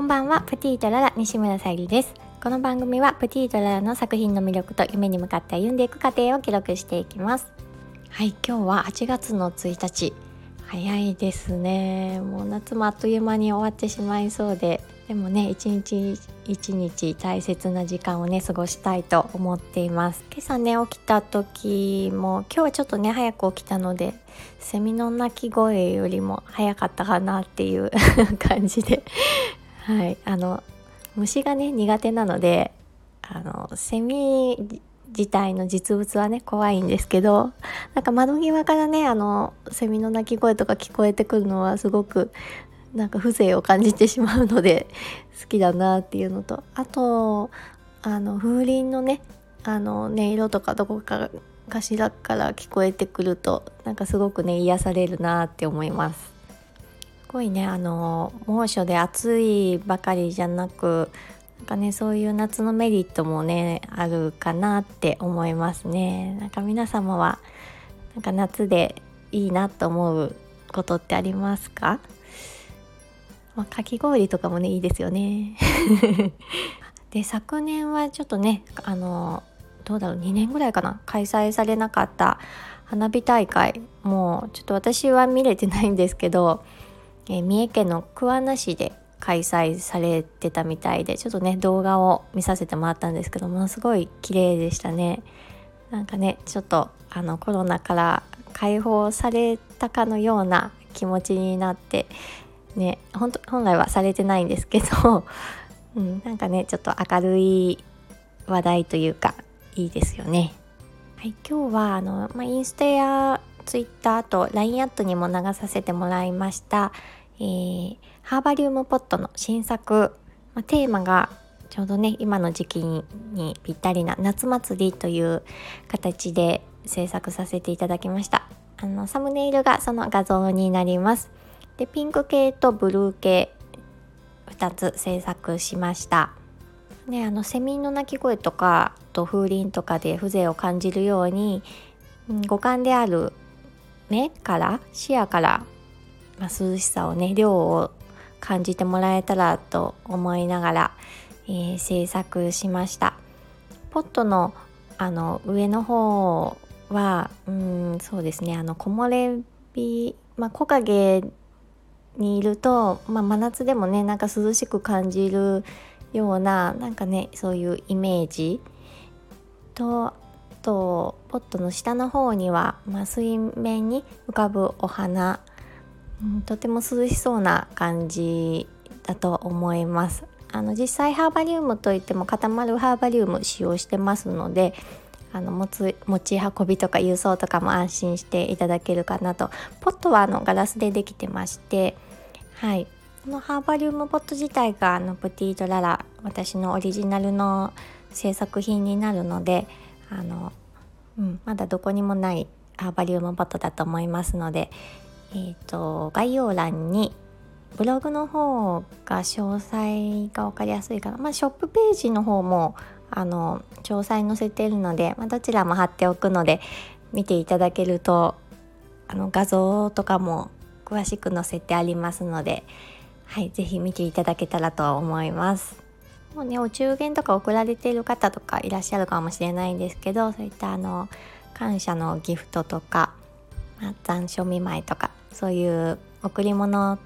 こんばんはプティートララ西村さゆりです。この番組はプティートララの作品の魅力と夢に向かって歩んでいく過程を記録していきます。はい今日は8月の1日。早いですね。もう夏もあっという間に終わってしまいそうで。でもね一日一日大切な時間をね過ごしたいと思っています。今朝ね起きた時も今日はちょっとね早く起きたのでセミの鳴き声よりも早かったかなっていう 感じではいあの虫がね苦手なのであのセミ自体の実物はね怖いんですけどなんか窓際からねあのセミの鳴き声とか聞こえてくるのはすごくなんか風情を感じてしまうので好きだなっていうのとあとあの風鈴のねあの音色とかどこかかしらから聞こえてくるとなんかすごくね癒されるなって思います。ごいねあの猛暑で暑いばかりじゃなくなんかねそういう夏のメリットもねあるかなって思いますね。なんか皆様はなんか夏でいいなと思うことってありますか？まあ、かき氷とかもねいいですよね。で昨年はちょっとねあのどうだろう2年ぐらいかな開催されなかった花火大会もうちょっと私は見れてないんですけど、え、三重県の桑名市で開催されてたみたいでちょっとね動画を見させてもらったんですけどものすごい綺麗でしたねなんかねちょっとあのコロナから解放されたかのような気持ちになってね本当本来はされてないんですけど、うん、なんかねちょっと明るい話題というかいいですよね。はい、今日はあの、まあ、インスタやツイッターと LINE アットにも流させてもらいました、えー、ハーバリウムポットの新作、まあ、テーマがちょうどね今の時期にぴったりな夏祭りという形で制作させていただきました。あのサムネイルがその画像になります。でピンク系とブルー系2つ制作しました。であのセミの鳴き声とかと風鈴とかで風情を感じるように、五感である目から視野から、まあ、涼しさをね量を感じてもらえたらと思いながら、えー、制作しました。ポットのあの上の方はうんそうですねあの木漏れ日、まあ、木陰にいると、まあ、真夏でもねなんか涼しく感じるようななんかねそういうイメージ。ととポットの下の方には、まあ、水面に浮かぶお花、とても涼しそうな感じだと思います。あの実際ハーバリウムといっても固まるハーバリウム使用してますのであの持つ持ち運びとか郵送とかも安心していただけるかなと。ポットはあのガラスでできてましてはい。このハーバリウムポット自体があのプティートララ私のオリジナルの制作品になるのであの、うん、まだどこにもないハーバリウムポットだと思いますので、えーと、概要欄にブログの方が詳細が分かりやすいかな、まあ、ショップページの方もあの詳細載せてるので、まあ、どちらも貼っておくので見ていただけるとあの画像とかも詳しく載せてありますので、はい、是非見ていただけたらと思います。もうねお中元とか送られている方とかいらっしゃるかもしれないんですけどそういったあの感謝のギフトとか、まあ、残暑見舞いとかそういう贈り物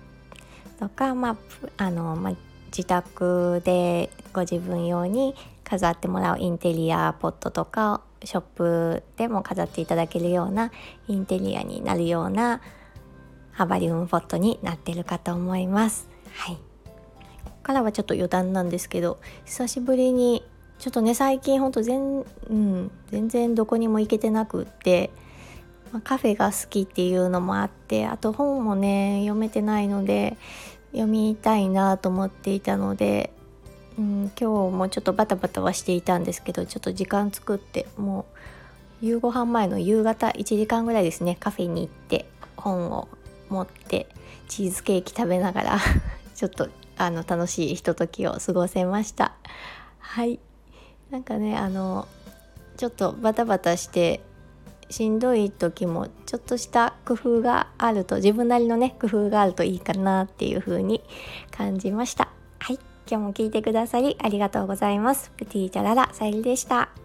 とか、まあのまあ、自宅でご自分用に飾ってもらうインテリアポットとかショップでも飾っていただけるようなインテリアになるようなハバリウムポットになってるかと思います。はい、ここからはちょっと余談なんですけど久しぶりにちょっとね最近ほんと全,、うん、全然どこにも行けてなくって、まあ、カフェが好きっていうのもあってあと本もね読めてないので読みたいなと思っていたのでうん、今日もちょっとバタバタはしていたんですけどちょっと時間作ってもう夕ご飯前の夕方1時間ぐらいですねカフェに行って本を持ってチーズケーキ食べながら ちょっとあの楽しいひとときを過ごせました。はい。なんかねあのちょっとバタバタしてしんどい時もちょっとした工夫があると自分なりのね工夫があるといいかなっていう風に感じました。はい。今日も聞いてくださりありがとうございます。プティチャララさゆりでした。